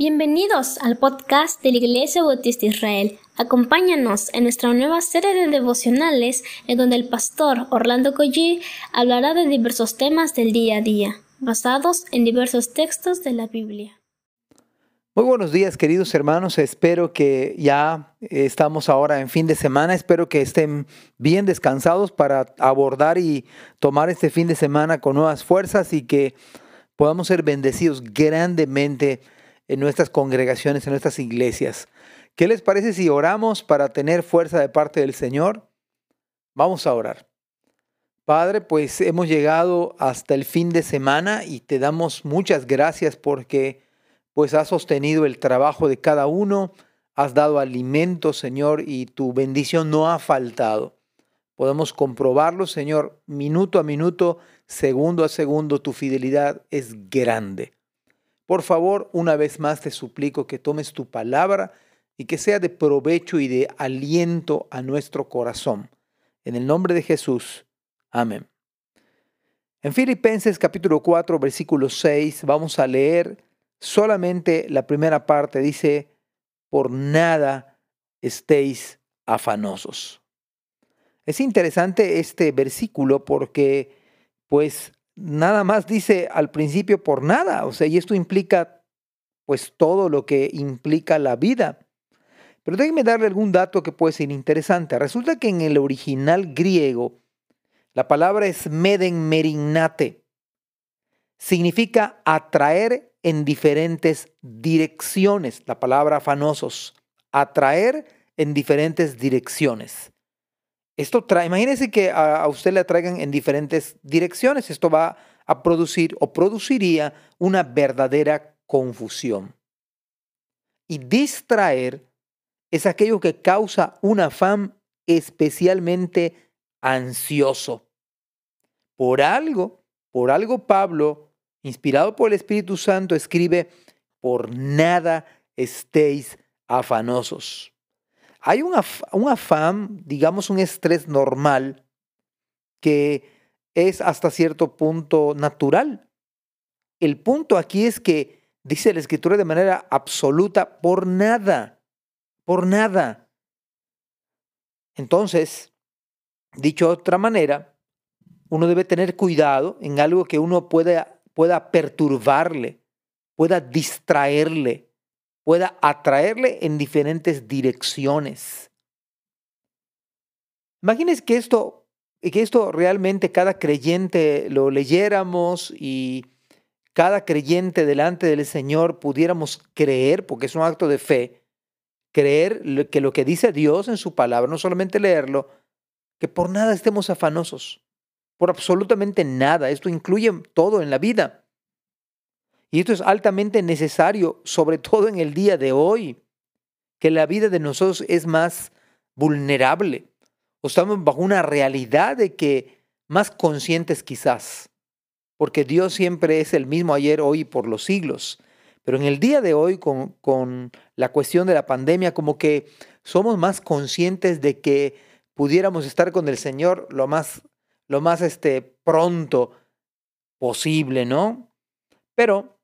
Bienvenidos al podcast de la Iglesia Bautista Israel. Acompáñanos en nuestra nueva serie de devocionales en donde el pastor Orlando Collie hablará de diversos temas del día a día, basados en diversos textos de la Biblia. Muy buenos días queridos hermanos, espero que ya estamos ahora en fin de semana, espero que estén bien descansados para abordar y tomar este fin de semana con nuevas fuerzas y que podamos ser bendecidos grandemente en nuestras congregaciones, en nuestras iglesias. ¿Qué les parece si oramos para tener fuerza de parte del Señor? Vamos a orar. Padre, pues hemos llegado hasta el fin de semana y te damos muchas gracias porque pues has sostenido el trabajo de cada uno, has dado alimento, Señor, y tu bendición no ha faltado. Podemos comprobarlo, Señor, minuto a minuto, segundo a segundo, tu fidelidad es grande. Por favor, una vez más te suplico que tomes tu palabra y que sea de provecho y de aliento a nuestro corazón. En el nombre de Jesús. Amén. En Filipenses capítulo 4, versículo 6, vamos a leer solamente la primera parte. Dice, por nada estéis afanosos. Es interesante este versículo porque pues nada más dice al principio por nada, o sea, y esto implica pues todo lo que implica la vida. Pero déjenme darle algún dato que puede ser interesante. Resulta que en el original griego la palabra es meden merignate. Significa atraer en diferentes direcciones. La palabra afanosos. Atraer en diferentes direcciones. Esto trae, imagínense que a, usted le atraigan en diferentes direcciones. Esto va a producir o produciría una verdadera confusión. Y distraer es aquello que causa un afán especialmente ansioso. Por algo, por algo Pablo, inspirado por el Espíritu Santo, escribe, por nada estéis afanosos. Hay un, afán, digamos un estrés normal, que es hasta cierto punto natural. El punto aquí es que dice la escritura de manera absoluta, por nada, por nada. Entonces, dicho de otra manera, uno debe tener cuidado en algo que uno pueda, pueda perturbarle, pueda distraerle, pueda atraerle en diferentes direcciones. Imagínense que esto, que esto realmente cada creyente lo leyéramos y cada creyente delante del Señor pudiéramos creer, porque es un acto de fe, creer que lo que dice Dios en su palabra, no solamente leerlo, que por nada estemos afanosos, por absolutamente nada. Esto incluye todo en la vida. Y esto es altamente necesario, sobre todo en el día de hoy, que la vida de nosotros es más vulnerable. O estamos bajo una realidad de que más conscientes quizás, porque Dios siempre es el mismo ayer, hoy y por los siglos. Pero en el día de hoy, con, con la cuestión de la pandemia, como que somos más conscientes de que pudiéramos estar con el Señor lo más, lo más este, pronto posible, ¿no? Pero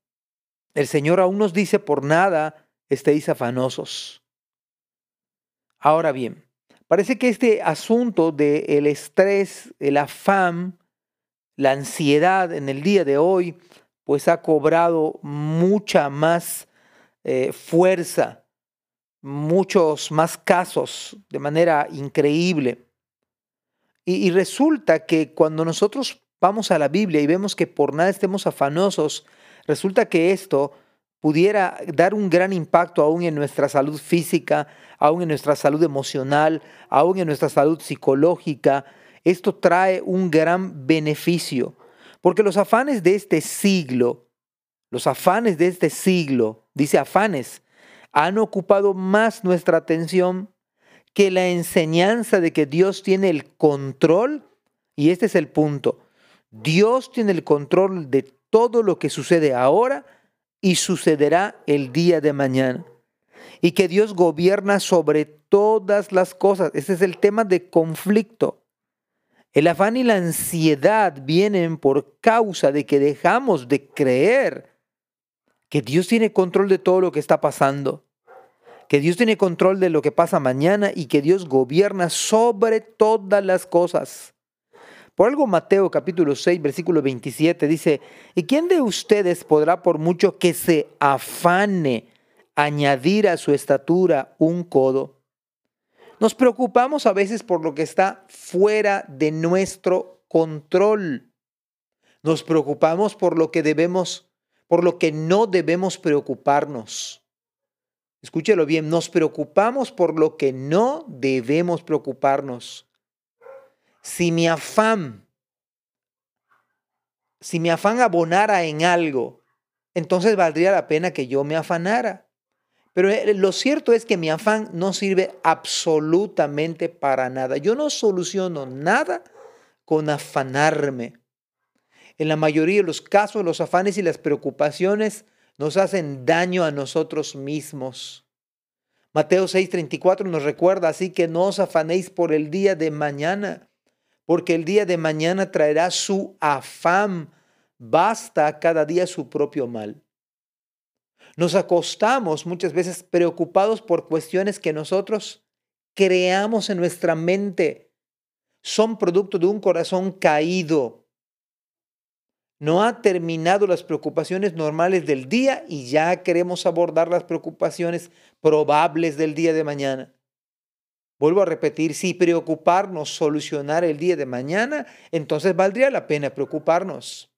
el Señor aún nos dice, por nada estéis afanosos. Ahora bien, parece que este asunto del el estrés, el afán, la ansiedad en el día de hoy, pues ha cobrado mucha más eh, fuerza, muchos más casos de manera increíble. y resulta que cuando nosotros vamos a la Biblia y vemos que por nada estemos afanosos, Resulta que esto pudiera dar un gran impacto aún en nuestra salud física, aún en nuestra salud emocional, aún en nuestra salud psicológica. Esto trae un gran beneficio, porque los afanes de este siglo, los afanes de este siglo, dice afanes, han ocupado más nuestra atención que la enseñanza de que Dios tiene el control, y este es el punto, Dios tiene el control de todo lo que sucede ahora y sucederá el día de mañana. Y que Dios gobierna sobre todas las cosas. Ese es el tema de conflicto. El afán y la ansiedad vienen por causa de que dejamos de creer que Dios tiene control de todo lo que está pasando, que Dios tiene control de lo que pasa mañana y que Dios gobierna sobre todas las cosas. Por algo Mateo capítulo 6, versículo 27 dice, ¿y quién de ustedes podrá por mucho que se afane añadir a su estatura un codo? Nos preocupamos a veces por lo que está fuera de nuestro control. Nos preocupamos por lo que debemos por lo que no debemos preocuparnos. Escúchelo bien, nos preocupamos por lo que no debemos preocuparnos. Si mi afán, si mi afán abonara en algo, entonces valdría la pena que yo me afanara. Pero eh, lo cierto es que mi afán no sirve absolutamente para nada. Yo no soluciono nada con afanarme. En la mayoría de los casos, los afanes y las preocupaciones nos hacen daño a nosotros mismos. Mateo 6:34 nos recuerda, así que no os afanéis por el día de mañana, porque el día de mañana traerá su afán. Basta cada día su propio mal. Nos acostamos muchas veces preocupados por cuestiones que nosotros creamos en nuestra mente. Son producto de un corazón caído, no ha terminado las preocupaciones normales del día y ya queremos abordar las preocupaciones probables del día de mañana. Vuelvo a repetir, si preocuparnos solucionar el día de mañana, entonces valdría la pena preocuparnos.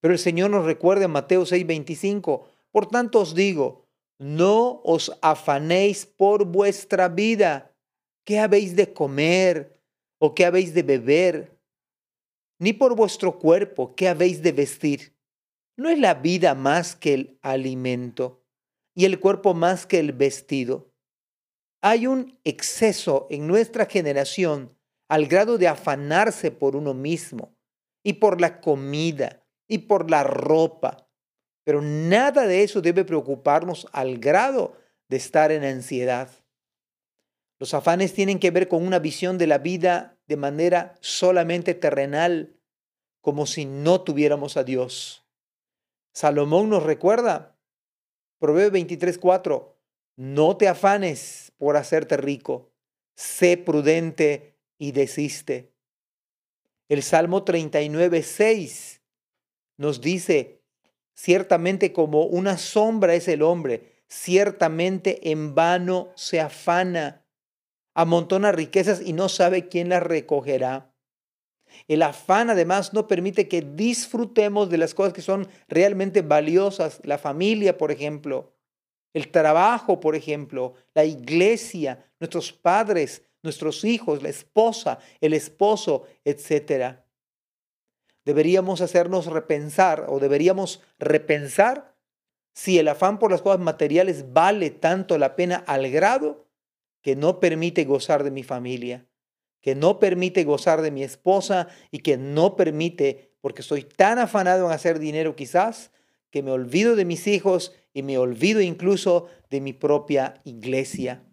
Pero el Señor nos recuerda en Mateo 6:25, por tanto os digo, no os afanéis por vuestra vida, qué habéis de comer o qué habéis de beber ni por vuestro cuerpo que habéis de vestir. ¿No es la vida más que el alimento y el cuerpo más que el vestido? Hay un exceso en nuestra generación al grado de afanarse por uno mismo y por la comida y por la ropa. Pero nada de eso debe preocuparnos al grado de estar en ansiedad. Los afanes tienen que ver con una visión de la vida de manera solamente terrenal, como si no tuviéramos a Dios. Salomón nos recuerda, Proverbio 23:4, no te afanes por hacerte rico, sé prudente y desiste. El Salmo 39:6 nos dice, ciertamente como una sombra es el hombre, ciertamente en vano se afana amontona riquezas y no sabe quién las recogerá. El afán además no permite que disfrutemos de las cosas que son realmente valiosas, la familia, por ejemplo, el trabajo, por ejemplo, la iglesia, nuestros padres, nuestros hijos, la esposa, el esposo, etc. Deberíamos hacernos repensar o deberíamos repensar si el afán por las cosas materiales vale tanto la pena al grado que no permite gozar de mi familia, que no permite gozar de mi esposa y que no permite, porque estoy tan afanado en hacer dinero quizás, que me olvido de mis hijos y me olvido incluso de mi propia iglesia.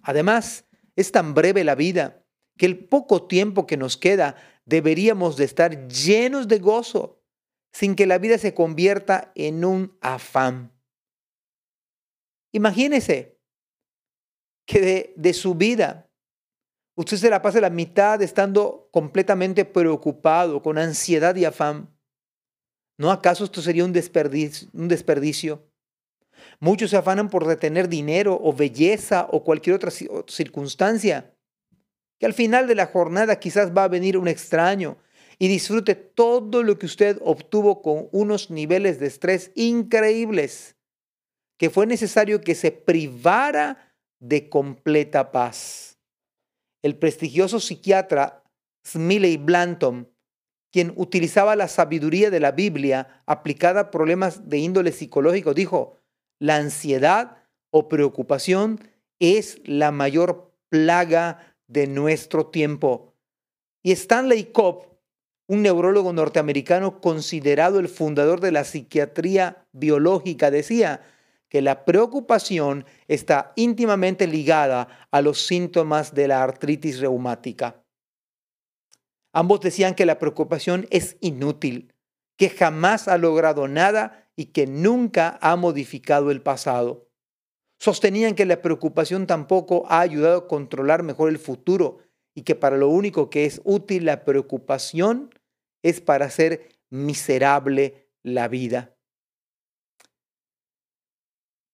Además, es tan breve la vida que el poco tiempo que nos queda deberíamos de estar llenos de gozo, sin que la vida se convierta en un afán. Imagínese que de, su vida usted se la pase la mitad estando completamente preocupado, con ansiedad y afán. ¿No acaso esto sería un desperdicio, un desperdicio? Muchos se afanan por retener dinero o belleza o cualquier otra circunstancia, que al final de la jornada quizás va a venir un extraño y disfrute todo lo que usted obtuvo con unos niveles de estrés increíbles, que fue necesario que se privara de completa paz. El prestigioso psiquiatra Smiley Blanton, quien utilizaba la sabiduría de la Biblia aplicada a problemas de índole psicológico, dijo, la ansiedad o preocupación es la mayor plaga de nuestro tiempo. Y Stanley Cobb, un neurólogo norteamericano considerado el fundador de la psiquiatría biológica, decía, que la preocupación está íntimamente ligada a los síntomas de la artritis reumática. Ambos decían que la preocupación es inútil, que jamás ha logrado nada y que nunca ha modificado el pasado. Sostenían que la preocupación tampoco ha ayudado a controlar mejor el futuro y que para lo único que es útil la preocupación es para hacer miserable la vida.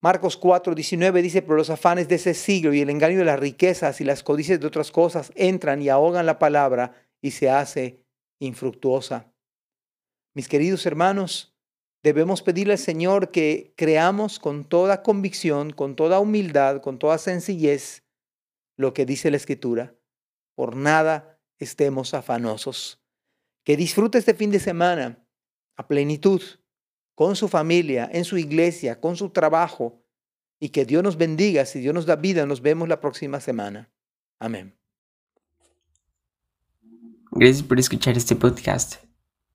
Marcos 4, 19 dice, pero los afanes de ese siglo y el engaño de las riquezas y las codicias de otras cosas entran y ahogan la palabra y se hace infructuosa. Mis queridos hermanos, debemos pedirle al Señor que creamos con toda convicción, con toda humildad, con toda sencillez lo que dice la Escritura. Por nada estemos afanosos. Que disfrute este fin de semana a plenitud con su familia, en su iglesia, con su trabajo. Y que Dios nos bendiga. Si Dios nos da vida, nos vemos la próxima semana. Amén. Gracias por escuchar este podcast.